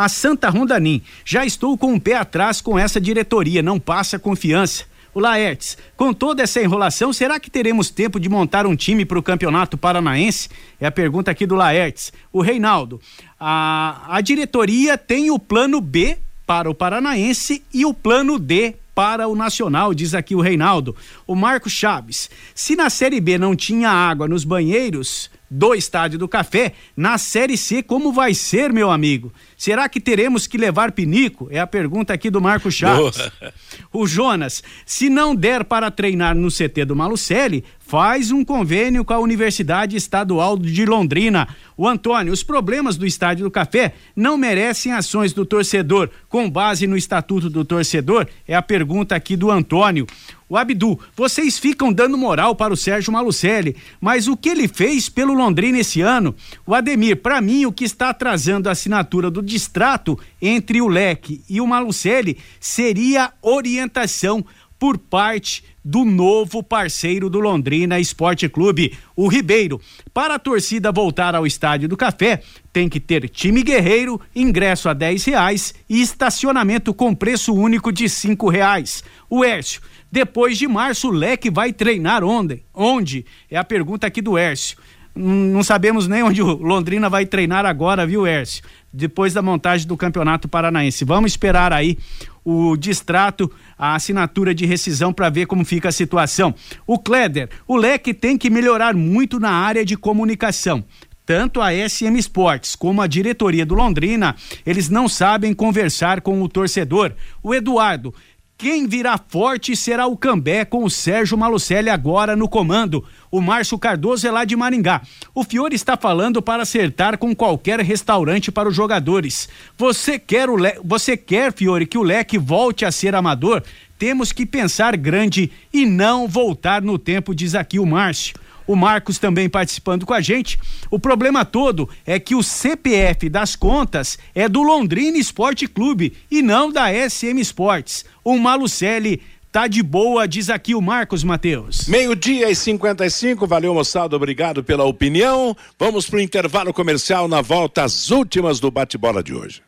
a Santa Rondanim. Já estou com o um pé atrás com essa diretoria, não passa confiança. O Laertes, com toda essa enrolação, será que teremos tempo de montar um time para o Campeonato Paranaense? É a pergunta aqui do Laertes. O Reinaldo, a, a diretoria tem o plano B para o Paranaense e o plano D para o Nacional, diz aqui o Reinaldo. O Marco Chaves, se na Série B não tinha água nos banheiros do Estádio do Café, na Série C como vai ser, meu amigo? Será que teremos que levar pinico? É a pergunta aqui do Marco Chaves. Boa. (laughs) O Jonas, se não der para treinar no CT do Malucelli, faz um convênio com a Universidade Estadual de Londrina. O Antônio, os problemas do Estádio do Café não merecem ações do torcedor com base no Estatuto do Torcedor? É a pergunta aqui do Antônio. O Abdu, vocês ficam dando moral para o Sérgio Malucelli, mas o que ele fez pelo Londrina esse ano? O Ademir, para mim, o que está atrasando a assinatura do distrato entre o Leque e o Malucelli seria orientação por parte do novo parceiro do Londrina Esporte Clube, o Ribeiro. Para a torcida voltar ao Estádio do Café, tem que ter time guerreiro, ingresso a dez reais e estacionamento com preço único de cinco reais. O Ércio, depois de março, o Leque vai treinar onde? Onde? É a pergunta aqui do Ércio. Não sabemos nem onde o Londrina vai treinar agora, viu, Ércio? Depois da montagem do Campeonato Paranaense. Vamos esperar aí o distrato, a assinatura de rescisão para ver como fica a situação. O Kleder, o Leque tem que melhorar muito na área de comunicação tanto a SM Sports como a diretoria do Londrina, eles não sabem conversar com o torcedor. O Eduardo, quem virá forte será o Cambé com o Sérgio Malucelli agora no comando. O Márcio Cardoso é lá de Maringá. O Fiore está falando para acertar com qualquer restaurante para os jogadores. Você quer o Le... você quer, Fiore, que o Leque volte a ser amador? Temos que pensar grande e não voltar no tempo, diz aqui o Márcio o Marcos também participando com a gente. O problema todo é que o CPF das contas é do Londrina Esporte Clube e não da SM Esportes. O Malucelli Tá de boa, diz aqui o Marcos Mateus. Meio-dia e 55, valeu moçada, obrigado pela opinião. Vamos pro intervalo comercial na volta às últimas do bate-bola de hoje.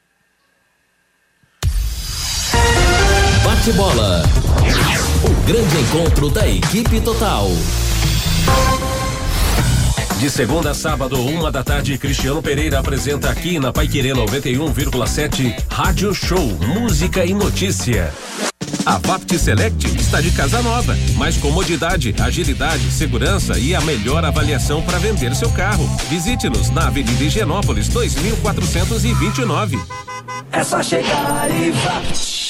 Bate-bola. O grande encontro da equipe total. De segunda a sábado, uma da tarde, Cristiano Pereira apresenta aqui na Paiquerê 91,7 Rádio Show, música e notícia. A Vapt Select está de casa nova. Mais comodidade, agilidade, segurança e a melhor avaliação para vender seu carro. Visite-nos na Avenida Higienópolis 2429. É só chegar e Vapt.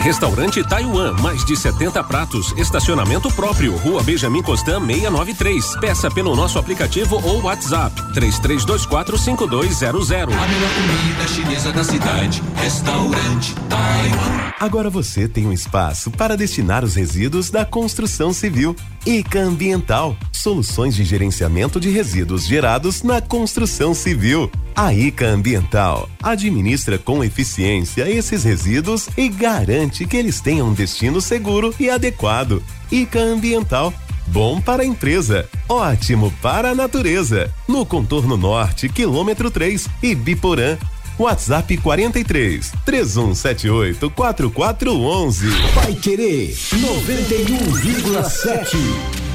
Restaurante Taiwan, mais de 70 pratos, estacionamento próprio, Rua Benjamin Constant 693. Peça pelo nosso aplicativo ou WhatsApp 33245200. A melhor comida chinesa da cidade, Restaurante Taiwan. Agora você tem um espaço para destinar os resíduos da construção civil. ICA Ambiental, soluções de gerenciamento de resíduos gerados na construção civil. A ICA Ambiental administra com eficiência esses resíduos e garante que eles tenham um destino seguro e adequado. ICA Ambiental Bom para a empresa, ótimo para a natureza. No contorno norte, quilômetro 3 e Biporã. WhatsApp 43 3178 4411. Vai querer 91,7.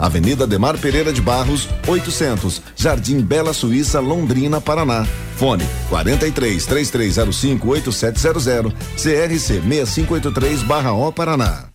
Avenida Demar Pereira de Barros, 800, Jardim Bela Suíça, Londrina, Paraná. Fone 43 3305 8700, CRC 6583/O Paraná.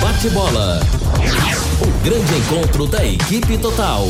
Bate bola. O grande encontro da equipe total.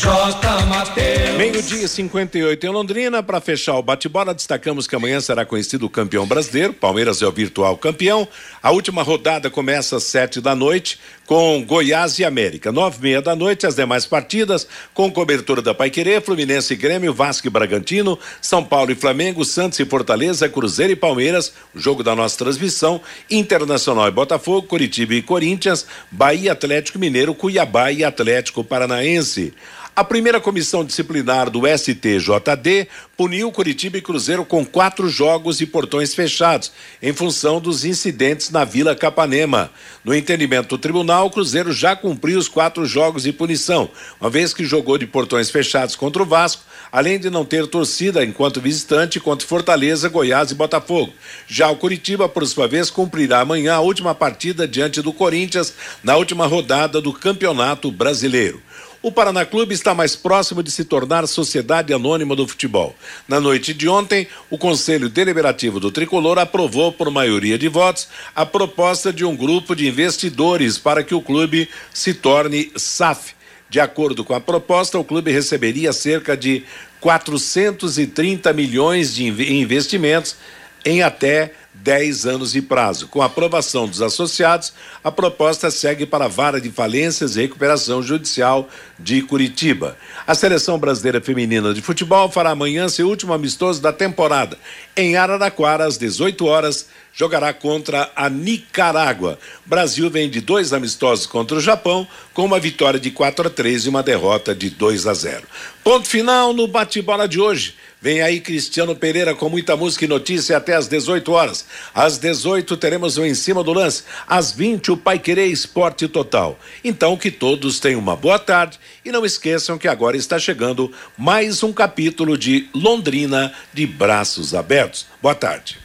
J. Mateus. Meio-dia 58 em Londrina. Para fechar o bate-bola, destacamos que amanhã será conhecido o campeão brasileiro. Palmeiras é o virtual campeão. A última rodada começa às sete da noite com Goiás e América. Nove e meia da noite, as demais partidas com cobertura da Paiquerê, Fluminense e Grêmio, Vasco e Bragantino, São Paulo e Flamengo, Santos e Fortaleza, Cruzeiro e Palmeiras, jogo da nossa transmissão, Internacional e Botafogo, Curitiba e Corinthians, Bahia, Atlético Mineiro, Cuiabá e Atlético Paranaense. A primeira comissão disciplinar do STJD puniu Curitiba e Cruzeiro com quatro jogos e portões fechados, em função dos incidentes na Vila Capanema. No entendimento do tribunal, o Cruzeiro já cumpriu os quatro jogos de punição, uma vez que jogou de portões fechados contra o Vasco, além de não ter torcida enquanto visitante contra Fortaleza, Goiás e Botafogo. Já o Curitiba, por sua vez, cumprirá amanhã a última partida diante do Corinthians na última rodada do Campeonato Brasileiro. O Paraná Clube está mais próximo de se tornar sociedade anônima do futebol. Na noite de ontem, o Conselho Deliberativo do Tricolor aprovou por maioria de votos a proposta de um grupo de investidores para que o clube se torne SAF. De acordo com a proposta, o clube receberia cerca de 430 milhões de investimentos em até 10 anos de prazo. Com aprovação dos associados, a proposta segue para a Vara de Falências e Recuperação Judicial de Curitiba. A seleção brasileira feminina de futebol fará amanhã seu último amistoso da temporada. Em Araraquara, às 18 horas, jogará contra a Nicarágua. Brasil vem de dois amistosos contra o Japão, com uma vitória de 4 a 3 e uma derrota de 2 a 0. Ponto final no bate-bola de hoje. Vem aí Cristiano Pereira com muita música e notícia até às 18 horas. Às 18 teremos o Em Cima do Lance. Às 20 o Pai Querer Esporte Total. Então que todos tenham uma boa tarde e não esqueçam que agora está chegando mais um capítulo de Londrina de braços abertos. Boa tarde.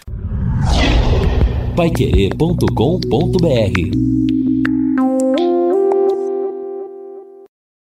Paiquerê.com.br